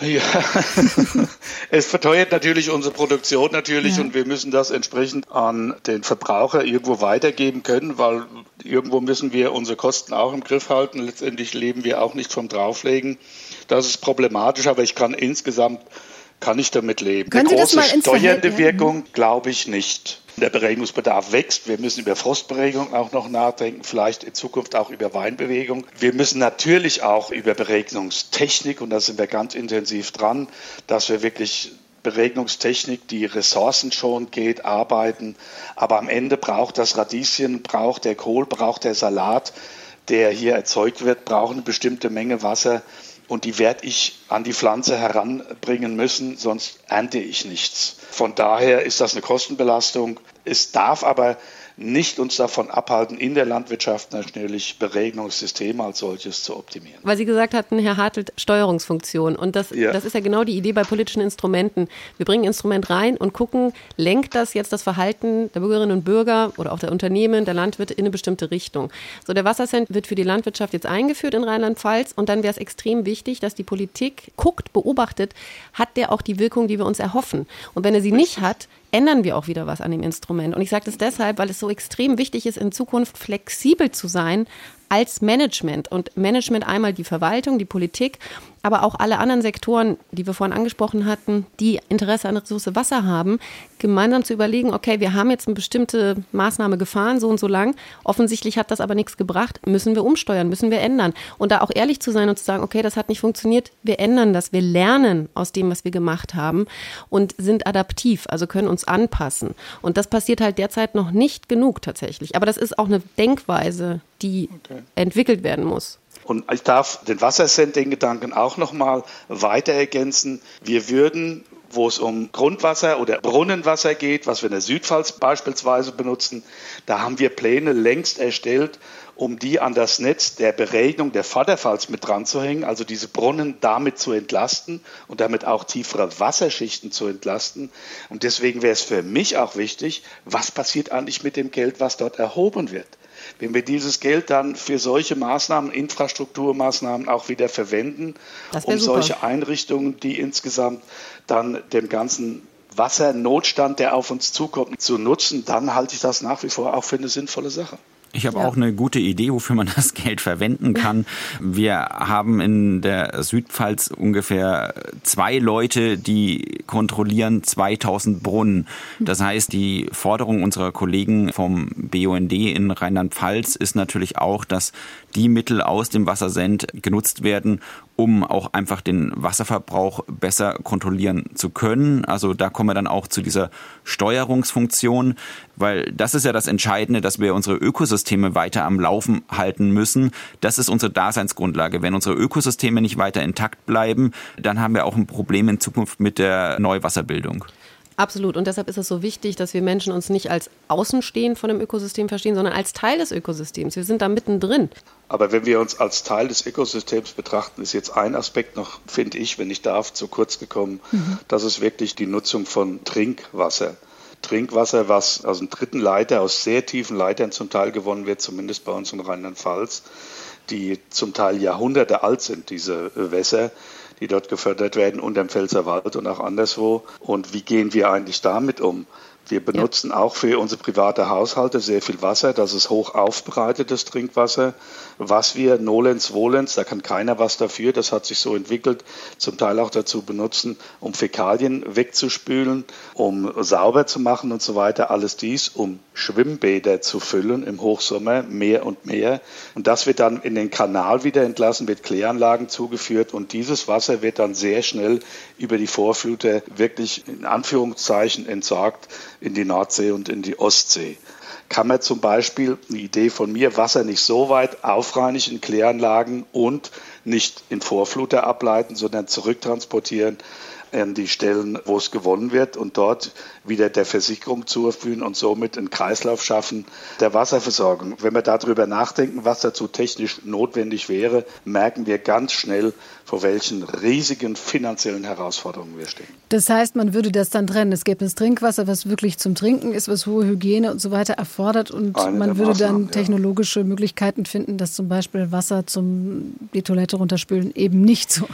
Ja, es verteuert natürlich unsere Produktion natürlich ja. und wir müssen das entsprechend an den Verbraucher irgendwo weitergeben können, weil irgendwo müssen wir unsere Kosten auch im Griff halten. Letztendlich leben wir auch nicht vom Drauflegen. Das ist problematisch, aber ich kann insgesamt kann ich damit leben. Können Eine große steuernde Wirkung glaube ich nicht. Der Beregnungsbedarf wächst. Wir müssen über Frostberegnung auch noch nachdenken, vielleicht in Zukunft auch über Weinbewegung. Wir müssen natürlich auch über Beregnungstechnik, und da sind wir ganz intensiv dran, dass wir wirklich Beregnungstechnik, die Ressourcen schon geht, arbeiten. Aber am Ende braucht das Radieschen, braucht der Kohl, braucht der Salat, der hier erzeugt wird, braucht eine bestimmte Menge Wasser und die werde ich an die Pflanze heranbringen müssen, sonst ernte ich nichts. Von daher ist das eine Kostenbelastung. Es darf aber nicht uns davon abhalten, in der Landwirtschaft natürlich Beregnungssysteme als solches zu optimieren. Weil Sie gesagt hatten, Herr Hartelt, Steuerungsfunktion. Und das, ja. das ist ja genau die Idee bei politischen Instrumenten. Wir bringen ein Instrument rein und gucken, lenkt das jetzt das Verhalten der Bürgerinnen und Bürger oder auch der Unternehmen, der Landwirte in eine bestimmte Richtung. So, der Wassercent wird für die Landwirtschaft jetzt eingeführt in Rheinland-Pfalz und dann wäre es extrem wichtig, dass die Politik guckt, beobachtet, hat der auch die Wirkung, die wir uns erhoffen. Und wenn er sie nicht hat, ändern wir auch wieder was an dem Instrument. Und ich sage das deshalb, weil es so extrem wichtig ist, in Zukunft flexibel zu sein, als Management. Und Management einmal die Verwaltung, die Politik, aber auch alle anderen Sektoren, die wir vorhin angesprochen hatten, die Interesse an Ressource Wasser haben, gemeinsam zu überlegen, okay, wir haben jetzt eine bestimmte Maßnahme gefahren, so und so lang. Offensichtlich hat das aber nichts gebracht. Müssen wir umsteuern, müssen wir ändern. Und da auch ehrlich zu sein und zu sagen, okay, das hat nicht funktioniert, wir ändern das, wir lernen aus dem, was wir gemacht haben und sind adaptiv, also können uns anpassen. Und das passiert halt derzeit noch nicht genug tatsächlich. Aber das ist auch eine Denkweise, die okay. entwickelt werden muss. Und ich darf den Wassercent, den Gedanken auch nochmal weiter ergänzen. Wir würden, wo es um Grundwasser oder Brunnenwasser geht, was wir in der Südpfalz beispielsweise benutzen, da haben wir Pläne längst erstellt, um die an das Netz der Beregnung der Vorderpfalz mit dran zu hängen, also diese Brunnen damit zu entlasten und damit auch tiefere Wasserschichten zu entlasten. Und deswegen wäre es für mich auch wichtig, was passiert eigentlich mit dem Geld, was dort erhoben wird. Wenn wir dieses Geld dann für solche Maßnahmen, Infrastrukturmaßnahmen auch wieder verwenden, um super. solche Einrichtungen, die insgesamt dann dem ganzen Wassernotstand, der auf uns zukommt, zu nutzen, dann halte ich das nach wie vor auch für eine sinnvolle Sache. Ich habe ja. auch eine gute Idee, wofür man das Geld verwenden kann. Wir haben in der Südpfalz ungefähr zwei Leute, die kontrollieren 2000 Brunnen. Das heißt, die Forderung unserer Kollegen vom BUND in Rheinland-Pfalz ist natürlich auch, dass die Mittel aus dem Wassersend genutzt werden, um auch einfach den Wasserverbrauch besser kontrollieren zu können. Also da kommen wir dann auch zu dieser Steuerungsfunktion, weil das ist ja das Entscheidende, dass wir unsere Ökosysteme weiter am Laufen halten müssen. Das ist unsere Daseinsgrundlage. Wenn unsere Ökosysteme nicht weiter intakt bleiben, dann haben wir auch ein Problem in Zukunft mit der Neuwasserbildung. Absolut. Und deshalb ist es so wichtig, dass wir Menschen uns nicht als Außenstehend von dem Ökosystem verstehen, sondern als Teil des Ökosystems. Wir sind da mittendrin. Aber wenn wir uns als Teil des Ökosystems betrachten, ist jetzt ein Aspekt noch, finde ich, wenn ich darf, zu kurz gekommen. Mhm. Das ist wirklich die Nutzung von Trinkwasser. Trinkwasser, was aus einem dritten Leiter, aus sehr tiefen Leitern zum Teil gewonnen wird, zumindest bei uns in Rheinland-Pfalz, die zum Teil Jahrhunderte alt sind, diese Wässer die dort gefördert werden und im Pfälzerwald und auch anderswo. Und wie gehen wir eigentlich damit um? Wir benutzen ja. auch für unsere private Haushalte sehr viel Wasser. Das ist hoch aufbereitetes Trinkwasser. Was wir nolens volens, da kann keiner was dafür, das hat sich so entwickelt, zum Teil auch dazu benutzen, um Fäkalien wegzuspülen, um sauber zu machen und so weiter. Alles dies, um Schwimmbäder zu füllen im Hochsommer, mehr und mehr. Und das wird dann in den Kanal wieder entlassen, wird Kläranlagen zugeführt und dieses Wasser wird dann sehr schnell über die Vorfluter wirklich in Anführungszeichen entsorgt in die Nordsee und in die Ostsee. Kann man zum Beispiel, eine Idee von mir, Wasser nicht so weit aufreinigen in Kläranlagen und nicht in Vorfluter ableiten, sondern zurücktransportieren an die Stellen, wo es gewonnen wird und dort wieder der Versicherung zuführen und somit einen Kreislauf schaffen der Wasserversorgung. Wenn wir darüber nachdenken, was dazu technisch notwendig wäre, merken wir ganz schnell, vor welchen riesigen finanziellen Herausforderungen wir stehen. Das heißt, man würde das dann trennen. Es gäbe das Trinkwasser, was wirklich zum Trinken ist, was hohe Hygiene und so weiter erfordert und Eine man würde dann technologische ja. Möglichkeiten finden, dass zum Beispiel Wasser zum die Toilette runterspülen eben nicht so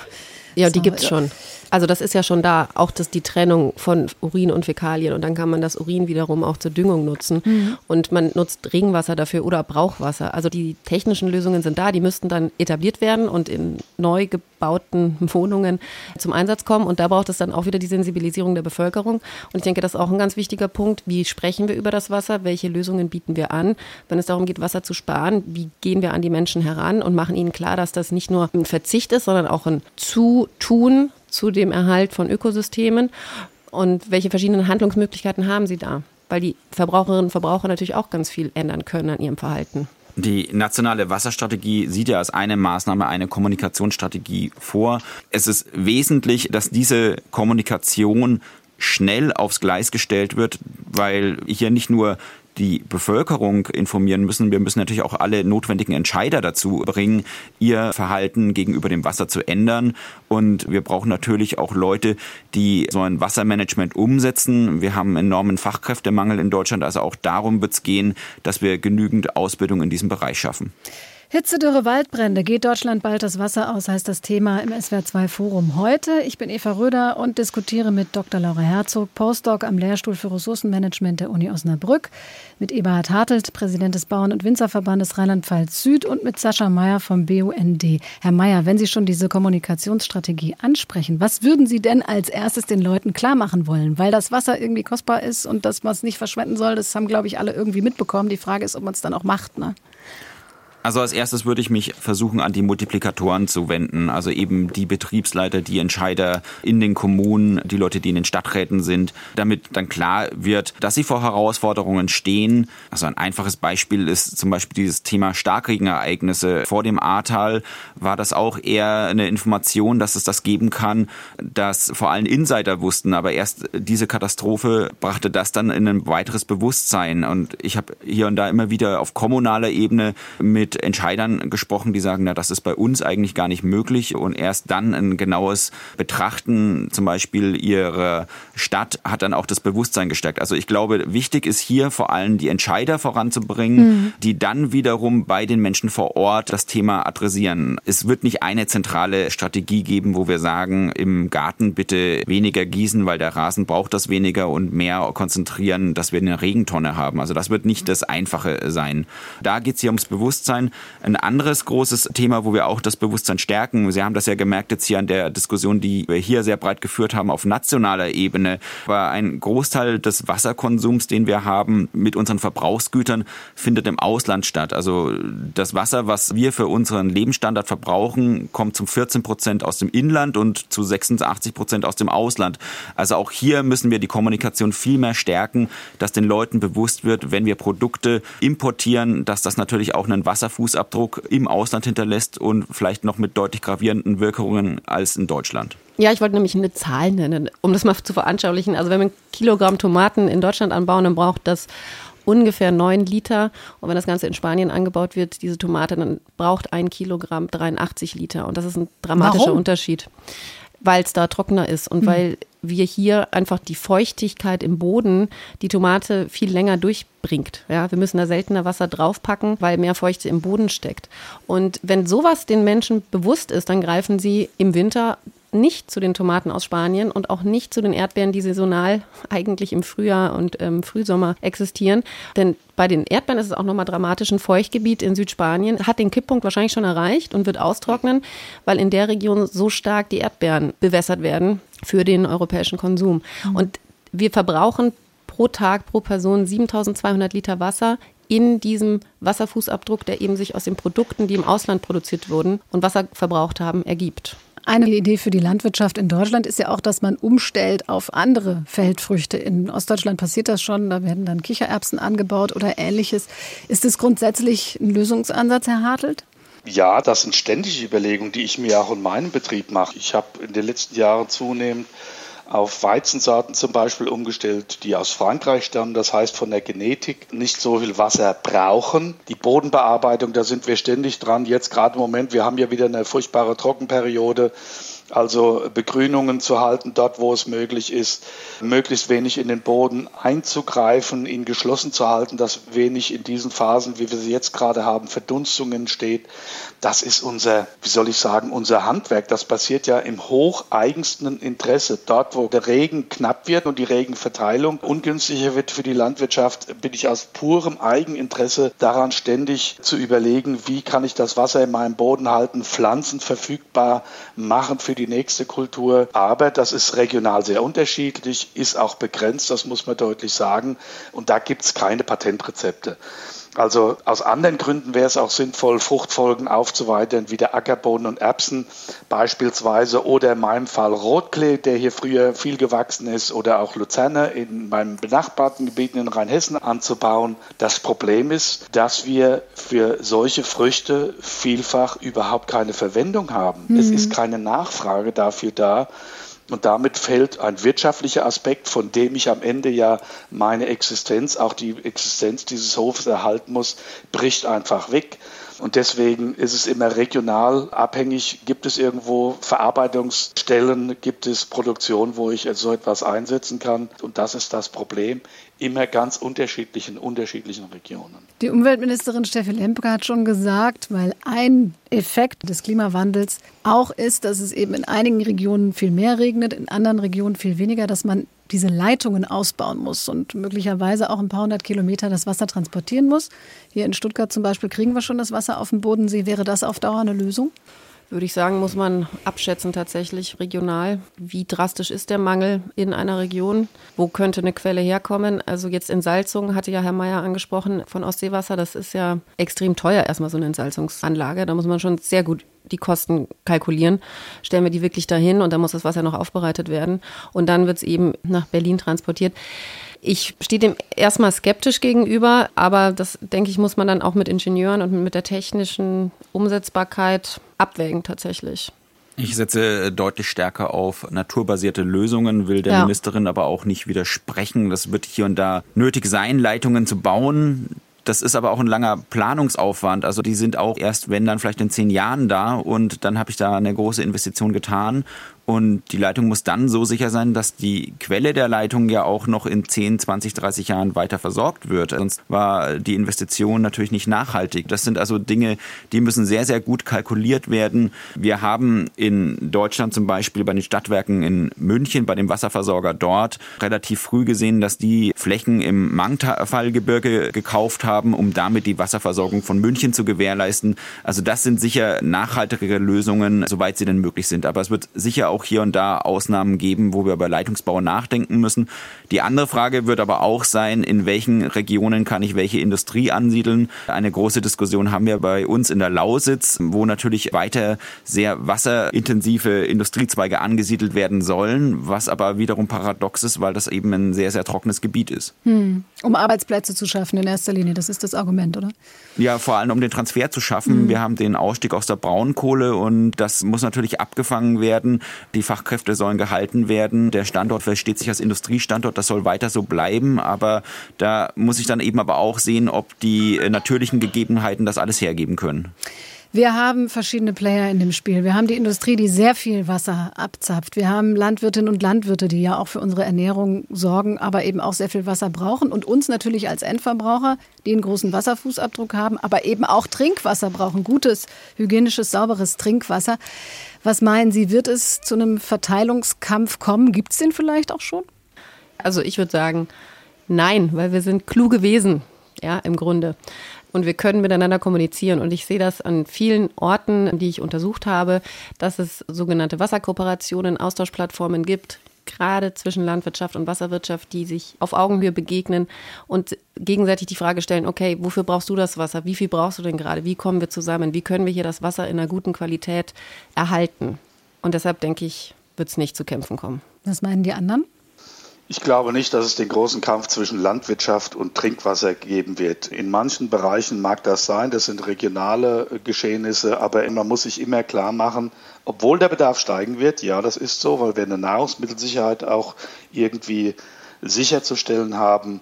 Ja, die gibt es schon. Also das ist ja schon da, auch das, die Trennung von Urin und Fäkalien. Und dann kann man das Urin wiederum auch zur Düngung nutzen. Mhm. und man nutzt Regenwasser dafür oder Brauchwasser. Also die technischen Lösungen sind da, die müssten dann etabliert werden und in neu gebauten Wohnungen zum Einsatz kommen. Und da braucht es dann auch wieder die Sensibilisierung der Bevölkerung. Und ich denke, das ist auch ein ganz wichtiger Punkt, wie sprechen wir über das Wasser, welche Lösungen bieten wir an, wenn es darum geht, Wasser zu sparen, wie gehen wir an die Menschen heran und machen ihnen klar, dass das nicht nur ein Verzicht ist, sondern auch ein Zutun zu dem Erhalt von Ökosystemen und welche verschiedenen Handlungsmöglichkeiten haben Sie da? Weil die Verbraucherinnen und Verbraucher natürlich auch ganz viel ändern können an ihrem Verhalten. Die nationale Wasserstrategie sieht ja als eine Maßnahme eine Kommunikationsstrategie vor. Es ist wesentlich, dass diese Kommunikation schnell aufs Gleis gestellt wird, weil hier nicht nur die Bevölkerung informieren müssen. Wir müssen natürlich auch alle notwendigen Entscheider dazu bringen, ihr Verhalten gegenüber dem Wasser zu ändern. Und wir brauchen natürlich auch Leute, die so ein Wassermanagement umsetzen. Wir haben enormen Fachkräftemangel in Deutschland. Also auch darum wird es gehen, dass wir genügend Ausbildung in diesem Bereich schaffen. Hitze, Dürre, Waldbrände. Geht Deutschland bald das Wasser aus, heißt das Thema im SWR2 Forum heute. Ich bin Eva Röder und diskutiere mit Dr. Laura Herzog, Postdoc am Lehrstuhl für Ressourcenmanagement der Uni Osnabrück, mit Eberhard Hartelt, Präsident des Bauern- und Winzerverbandes Rheinland-Pfalz Süd und mit Sascha Meyer vom BUND. Herr Meyer, wenn Sie schon diese Kommunikationsstrategie ansprechen, was würden Sie denn als erstes den Leuten klar machen wollen? Weil das Wasser irgendwie kostbar ist und dass man es nicht verschwenden soll, das haben, glaube ich, alle irgendwie mitbekommen. Die Frage ist, ob man es dann auch macht. Ne? Also als erstes würde ich mich versuchen, an die Multiplikatoren zu wenden. Also eben die Betriebsleiter, die Entscheider in den Kommunen, die Leute, die in den Stadträten sind, damit dann klar wird, dass sie vor Herausforderungen stehen. Also ein einfaches Beispiel ist zum Beispiel dieses Thema Starkregenereignisse. Vor dem Ahrtal war das auch eher eine Information, dass es das geben kann, dass vor allem Insider wussten. Aber erst diese Katastrophe brachte das dann in ein weiteres Bewusstsein. Und ich habe hier und da immer wieder auf kommunaler Ebene mit Entscheidern gesprochen, die sagen, na, das ist bei uns eigentlich gar nicht möglich und erst dann ein genaues Betrachten zum Beispiel ihrer Stadt hat dann auch das Bewusstsein gestärkt. Also ich glaube, wichtig ist hier vor allem die Entscheider voranzubringen, mhm. die dann wiederum bei den Menschen vor Ort das Thema adressieren. Es wird nicht eine zentrale Strategie geben, wo wir sagen, im Garten bitte weniger gießen, weil der Rasen braucht das weniger und mehr konzentrieren, dass wir eine Regentonne haben. Also das wird nicht das Einfache sein. Da geht es hier ums Bewusstsein ein anderes großes Thema, wo wir auch das Bewusstsein stärken, Sie haben das ja gemerkt jetzt hier an der Diskussion, die wir hier sehr breit geführt haben auf nationaler Ebene, war ein Großteil des Wasserkonsums, den wir haben mit unseren Verbrauchsgütern, findet im Ausland statt. Also das Wasser, was wir für unseren Lebensstandard verbrauchen, kommt zum 14 Prozent aus dem Inland und zu 86 Prozent aus dem Ausland. Also auch hier müssen wir die Kommunikation viel mehr stärken, dass den Leuten bewusst wird, wenn wir Produkte importieren, dass das natürlich auch einen Wasser Fußabdruck im Ausland hinterlässt und vielleicht noch mit deutlich gravierenden Wirkungen als in Deutschland. Ja, ich wollte nämlich eine Zahl nennen, um das mal zu veranschaulichen. Also wenn wir ein Kilogramm Tomaten in Deutschland anbauen, dann braucht das ungefähr 9 Liter. Und wenn das Ganze in Spanien angebaut wird, diese Tomate, dann braucht ein Kilogramm 83 Liter. Und das ist ein dramatischer Warum? Unterschied weil es da trockener ist und mhm. weil wir hier einfach die Feuchtigkeit im Boden die Tomate viel länger durchbringt. Ja, wir müssen da seltener Wasser draufpacken, weil mehr Feuchte im Boden steckt. Und wenn sowas den Menschen bewusst ist, dann greifen sie im Winter nicht zu den Tomaten aus Spanien und auch nicht zu den Erdbeeren, die saisonal eigentlich im Frühjahr und ähm, Frühsommer existieren. Denn bei den Erdbeeren ist es auch nochmal dramatisch. Ein Feuchtgebiet in Südspanien hat den Kipppunkt wahrscheinlich schon erreicht und wird austrocknen, weil in der Region so stark die Erdbeeren bewässert werden für den europäischen Konsum. Mhm. Und wir verbrauchen pro Tag, pro Person 7200 Liter Wasser in diesem Wasserfußabdruck, der eben sich aus den Produkten, die im Ausland produziert wurden und Wasser verbraucht haben, ergibt. Eine Idee für die Landwirtschaft in Deutschland ist ja auch, dass man umstellt auf andere Feldfrüchte. In Ostdeutschland passiert das schon, da werden dann Kichererbsen angebaut oder ähnliches. Ist es grundsätzlich ein Lösungsansatz, Herr Hartelt? Ja, das sind ständige Überlegungen, die ich mir auch in meinem Betrieb mache. Ich habe in den letzten Jahren zunehmend auf Weizensorten zum Beispiel umgestellt, die aus Frankreich stammen, das heißt von der Genetik nicht so viel Wasser brauchen. Die Bodenbearbeitung, da sind wir ständig dran. Jetzt gerade im Moment, wir haben ja wieder eine furchtbare Trockenperiode. Also Begrünungen zu halten, dort wo es möglich ist, möglichst wenig in den Boden einzugreifen, ihn geschlossen zu halten, dass wenig in diesen Phasen, wie wir sie jetzt gerade haben, Verdunstungen entsteht. Das ist unser, wie soll ich sagen, unser Handwerk. Das passiert ja im hocheigensten Interesse. Dort, wo der Regen knapp wird und die Regenverteilung ungünstiger wird für die Landwirtschaft, bin ich aus purem Eigeninteresse daran, ständig zu überlegen, wie kann ich das Wasser in meinem Boden halten, Pflanzen verfügbar machen für die nächste Kultur. Aber das ist regional sehr unterschiedlich, ist auch begrenzt, das muss man deutlich sagen. Und da gibt es keine Patentrezepte. Also aus anderen Gründen wäre es auch sinnvoll, Fruchtfolgen aufzuweitern, wie der Ackerbohnen und Erbsen beispielsweise oder in meinem Fall Rotklee, der hier früher viel gewachsen ist, oder auch Luzerne in meinem benachbarten Gebieten in Rheinhessen anzubauen. Das Problem ist, dass wir für solche Früchte vielfach überhaupt keine Verwendung haben. Mhm. Es ist keine Nachfrage dafür da. Und damit fällt ein wirtschaftlicher Aspekt, von dem ich am Ende ja meine Existenz, auch die Existenz dieses Hofes erhalten muss, bricht einfach weg. Und deswegen ist es immer regional abhängig. Gibt es irgendwo Verarbeitungsstellen, gibt es Produktion, wo ich so etwas einsetzen kann? Und das ist das Problem immer ganz unterschiedlich in unterschiedlichen Regionen. Die Umweltministerin Steffi Lemke hat schon gesagt, weil ein Effekt des Klimawandels auch ist, dass es eben in einigen Regionen viel mehr regnet, in anderen Regionen viel weniger, dass man diese Leitungen ausbauen muss und möglicherweise auch ein paar hundert Kilometer das Wasser transportieren muss. Hier in Stuttgart zum Beispiel kriegen wir schon das Wasser auf dem Bodensee. Wäre das auf Dauer eine Lösung? Würde ich sagen, muss man abschätzen tatsächlich regional. Wie drastisch ist der Mangel in einer Region? Wo könnte eine Quelle herkommen? Also jetzt Entsalzung hatte ja Herr Mayer angesprochen von Ostseewasser. Das ist ja extrem teuer erstmal so eine Entsalzungsanlage. Da muss man schon sehr gut die Kosten kalkulieren. Stellen wir die wirklich dahin und dann muss das Wasser noch aufbereitet werden. Und dann wird es eben nach Berlin transportiert. Ich stehe dem erstmal skeptisch gegenüber, aber das, denke ich, muss man dann auch mit Ingenieuren und mit der technischen Umsetzbarkeit abwägen tatsächlich. Ich setze deutlich stärker auf naturbasierte Lösungen, will der ja. Ministerin aber auch nicht widersprechen. Das wird hier und da nötig sein, Leitungen zu bauen. Das ist aber auch ein langer Planungsaufwand. Also die sind auch erst, wenn dann vielleicht in zehn Jahren da und dann habe ich da eine große Investition getan und die Leitung muss dann so sicher sein, dass die Quelle der Leitung ja auch noch in 10, 20, 30 Jahren weiter versorgt wird. Sonst war die Investition natürlich nicht nachhaltig. Das sind also Dinge, die müssen sehr, sehr gut kalkuliert werden. Wir haben in Deutschland zum Beispiel bei den Stadtwerken in München, bei dem Wasserversorger dort, relativ früh gesehen, dass die Flächen im Mangfallgebirge gekauft haben, um damit die Wasserversorgung von München zu gewährleisten. Also das sind sicher nachhaltigere Lösungen, soweit sie denn möglich sind. Aber es wird sicher auch auch hier und da Ausnahmen geben, wo wir über Leitungsbau nachdenken müssen. Die andere Frage wird aber auch sein, in welchen Regionen kann ich welche Industrie ansiedeln. Eine große Diskussion haben wir bei uns in der Lausitz, wo natürlich weiter sehr wasserintensive Industriezweige angesiedelt werden sollen, was aber wiederum paradox ist, weil das eben ein sehr, sehr trockenes Gebiet ist. Hm. Um Arbeitsplätze zu schaffen in erster Linie, das ist das Argument, oder? Ja, vor allem um den Transfer zu schaffen. Hm. Wir haben den Ausstieg aus der Braunkohle und das muss natürlich abgefangen werden. Die Fachkräfte sollen gehalten werden. Der Standort versteht sich als Industriestandort, das soll weiter so bleiben. Aber da muss ich dann eben aber auch sehen, ob die äh, natürlichen Gegebenheiten das alles hergeben können. Wir haben verschiedene Player in dem Spiel. Wir haben die Industrie, die sehr viel Wasser abzapft. Wir haben Landwirtinnen und Landwirte, die ja auch für unsere Ernährung sorgen, aber eben auch sehr viel Wasser brauchen. Und uns natürlich als Endverbraucher, die einen großen Wasserfußabdruck haben, aber eben auch Trinkwasser brauchen. Gutes, hygienisches, sauberes Trinkwasser. Was meinen Sie, wird es zu einem Verteilungskampf kommen? Gibt es den vielleicht auch schon? Also ich würde sagen, nein, weil wir sind kluge Wesen, ja, im Grunde. Und wir können miteinander kommunizieren. Und ich sehe das an vielen Orten, die ich untersucht habe, dass es sogenannte Wasserkooperationen, Austauschplattformen gibt, gerade zwischen Landwirtschaft und Wasserwirtschaft, die sich auf Augenhöhe begegnen und gegenseitig die Frage stellen, okay, wofür brauchst du das Wasser? Wie viel brauchst du denn gerade? Wie kommen wir zusammen? Wie können wir hier das Wasser in einer guten Qualität erhalten? Und deshalb denke ich, wird es nicht zu Kämpfen kommen. Was meinen die anderen? Ich glaube nicht, dass es den großen Kampf zwischen Landwirtschaft und Trinkwasser geben wird. In manchen Bereichen mag das sein, das sind regionale Geschehnisse, aber man muss sich immer klar machen, obwohl der Bedarf steigen wird, ja, das ist so, weil wir eine Nahrungsmittelsicherheit auch irgendwie sicherzustellen haben.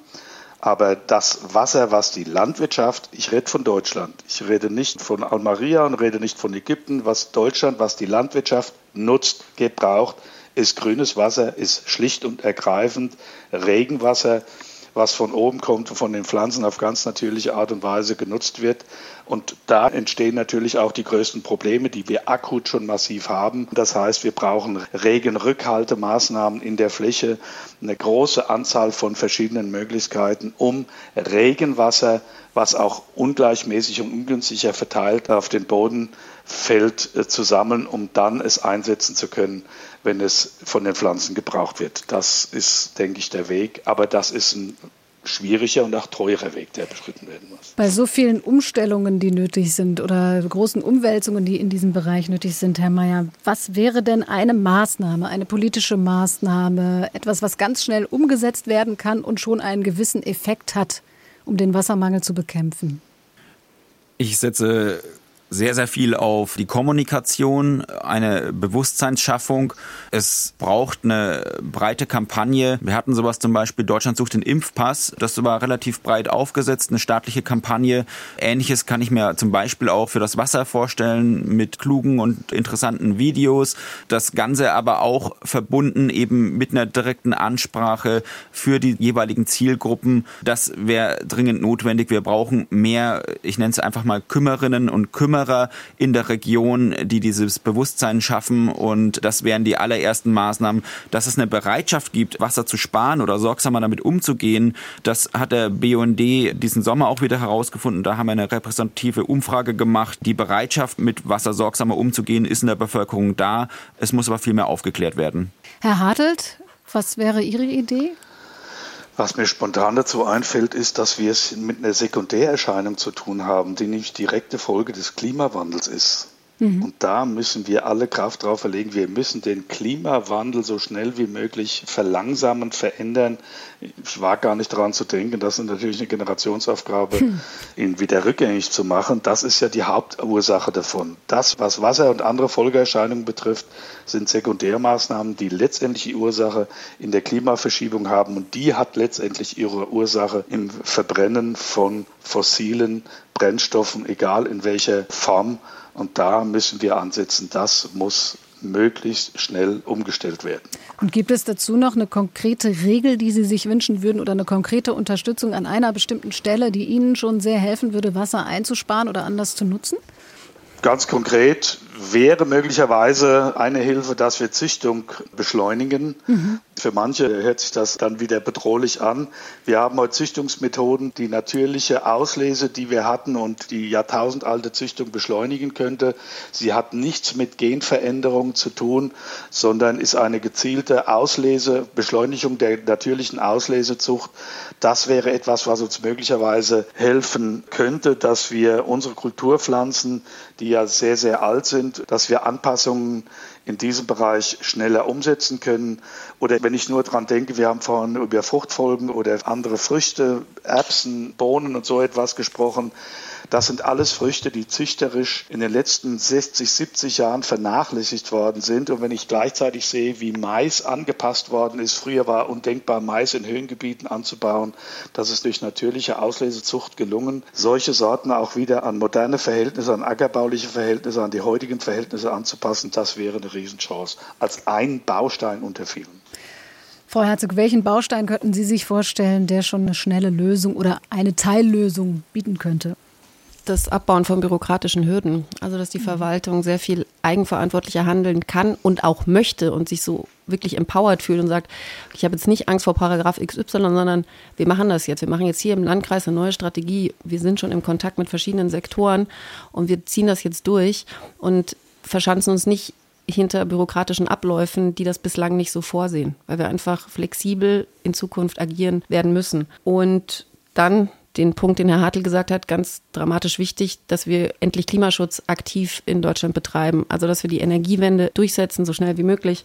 Aber das Wasser, was die Landwirtschaft, ich rede von Deutschland, ich rede nicht von Almeria und rede nicht von Ägypten, was Deutschland, was die Landwirtschaft nutzt, gebraucht, ist grünes Wasser, ist schlicht und ergreifend Regenwasser, was von oben kommt und von den Pflanzen auf ganz natürliche Art und Weise genutzt wird. Und da entstehen natürlich auch die größten Probleme, die wir akut schon massiv haben. Das heißt, wir brauchen Regenrückhaltemaßnahmen in der Fläche, eine große Anzahl von verschiedenen Möglichkeiten, um Regenwasser, was auch ungleichmäßig und ungünstiger verteilt auf den Boden fällt, äh, zu sammeln, um dann es einsetzen zu können, wenn es von den Pflanzen gebraucht wird. Das ist, denke ich, der Weg. Aber das ist ein schwieriger und auch teurer Weg, der beschritten werden muss. Bei so vielen Umstellungen, die nötig sind oder großen Umwälzungen, die in diesem Bereich nötig sind, Herr Mayer, was wäre denn eine Maßnahme, eine politische Maßnahme, etwas, was ganz schnell umgesetzt werden kann und schon einen gewissen Effekt hat, um den Wassermangel zu bekämpfen? Ich setze sehr, sehr viel auf die Kommunikation, eine Bewusstseinsschaffung. Es braucht eine breite Kampagne. Wir hatten sowas zum Beispiel, Deutschland sucht den Impfpass. Das war relativ breit aufgesetzt, eine staatliche Kampagne. Ähnliches kann ich mir zum Beispiel auch für das Wasser vorstellen, mit klugen und interessanten Videos. Das Ganze aber auch verbunden eben mit einer direkten Ansprache für die jeweiligen Zielgruppen. Das wäre dringend notwendig. Wir brauchen mehr, ich nenne es einfach mal Kümmerinnen und Kümmerer Kümmerer in der Region, die dieses Bewusstsein schaffen. Und das wären die allerersten Maßnahmen, dass es eine Bereitschaft gibt, Wasser zu sparen oder sorgsamer damit umzugehen. Das hat der BUND diesen Sommer auch wieder herausgefunden. Da haben wir eine repräsentative Umfrage gemacht. Die Bereitschaft, mit Wasser sorgsamer umzugehen, ist in der Bevölkerung da. Es muss aber viel mehr aufgeklärt werden. Herr Hartelt, was wäre Ihre Idee? Was mir spontan dazu einfällt, ist, dass wir es mit einer Sekundärerscheinung zu tun haben, die nicht direkte Folge des Klimawandels ist. Mhm. Und da müssen wir alle Kraft drauf verlegen. Wir müssen den Klimawandel so schnell wie möglich verlangsamen, verändern. Ich war gar nicht daran zu denken, das ist natürlich eine Generationsaufgabe, hm. ihn wieder rückgängig zu machen. Das ist ja die Hauptursache davon. Das, was Wasser und andere Folgeerscheinungen betrifft, sind Sekundärmaßnahmen, die letztendlich die Ursache in der Klimaverschiebung haben. Und die hat letztendlich ihre Ursache im Verbrennen von fossilen Brennstoffen, egal in welcher Form. Und da müssen wir ansetzen. Das muss möglichst schnell umgestellt werden. Und gibt es dazu noch eine konkrete Regel, die Sie sich wünschen würden oder eine konkrete Unterstützung an einer bestimmten Stelle, die Ihnen schon sehr helfen würde, Wasser einzusparen oder anders zu nutzen? Ganz konkret wäre möglicherweise eine Hilfe, dass wir Züchtung beschleunigen. Mhm. Für manche hört sich das dann wieder bedrohlich an. Wir haben heute Züchtungsmethoden, die natürliche Auslese, die wir hatten und die jahrtausendalte Züchtung beschleunigen könnte. Sie hat nichts mit Genveränderung zu tun, sondern ist eine gezielte Auslese, Beschleunigung der natürlichen Auslesezucht. Das wäre etwas, was uns möglicherweise helfen könnte, dass wir unsere Kulturpflanzen, die ja sehr, sehr alt sind, dass wir Anpassungen in diesem Bereich schneller umsetzen können. Oder wenn ich nur daran denke, wir haben vorhin über Fruchtfolgen oder andere Früchte, Erbsen, Bohnen und so etwas gesprochen. Das sind alles Früchte, die züchterisch in den letzten 60, 70 Jahren vernachlässigt worden sind. Und wenn ich gleichzeitig sehe, wie Mais angepasst worden ist, früher war undenkbar, Mais in Höhengebieten anzubauen, das ist durch natürliche Auslesezucht gelungen, solche Sorten auch wieder an moderne Verhältnisse, an ackerbauliche Verhältnisse, an die heutigen Verhältnisse anzupassen, das wäre eine Riesenchance. Als ein Baustein unter vielen. Frau Herzog, welchen Baustein könnten Sie sich vorstellen, der schon eine schnelle Lösung oder eine Teillösung bieten könnte? Das Abbauen von byrokratischen Hürden. Also, dass die mhm. Verwaltung sehr viel eigenverantwortlicher handeln kann und auch möchte und sich so wirklich empowered fühlt und sagt, ich habe jetzt nicht Angst vor Paragraph XY, sondern wir machen das jetzt. Wir machen jetzt hier im Landkreis eine neue Strategie. Wir sind schon im Kontakt mit verschiedenen Sektoren und wir ziehen das jetzt durch und verschanzen uns nicht hinter bürokratischen Abläufen, die das bislang nicht so vorsehen, weil wir einfach flexibel in Zukunft agieren werden müssen. Und dann den Punkt, den Herr Hartl gesagt hat, ganz dramatisch wichtig, dass wir endlich Klimaschutz aktiv in Deutschland betreiben. Also, dass wir die Energiewende durchsetzen, so schnell wie möglich,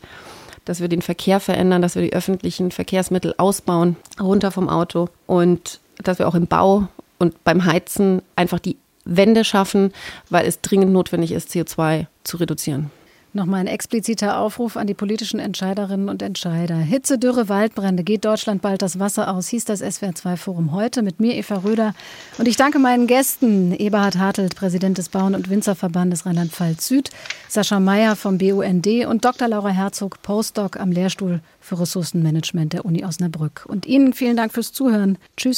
dass wir den Verkehr verändern, dass wir die öffentlichen Verkehrsmittel ausbauen, runter vom Auto und dass wir auch im Bau und beim Heizen einfach die Wende schaffen, weil es dringend notwendig ist, CO2 zu reduzieren. Nochmal ein expliziter Aufruf an die politischen Entscheiderinnen und Entscheider. Hitze, Dürre, Waldbrände. Geht Deutschland bald das Wasser aus? Hieß das SWR2-Forum heute mit mir, Eva Röder. Und ich danke meinen Gästen. Eberhard Hartelt, Präsident des Bauern- und Winzerverbandes Rheinland-Pfalz Süd. Sascha Meyer vom BUND und Dr. Laura Herzog, Postdoc am Lehrstuhl für Ressourcenmanagement der Uni Osnabrück. Und Ihnen vielen Dank fürs Zuhören. Tschüss.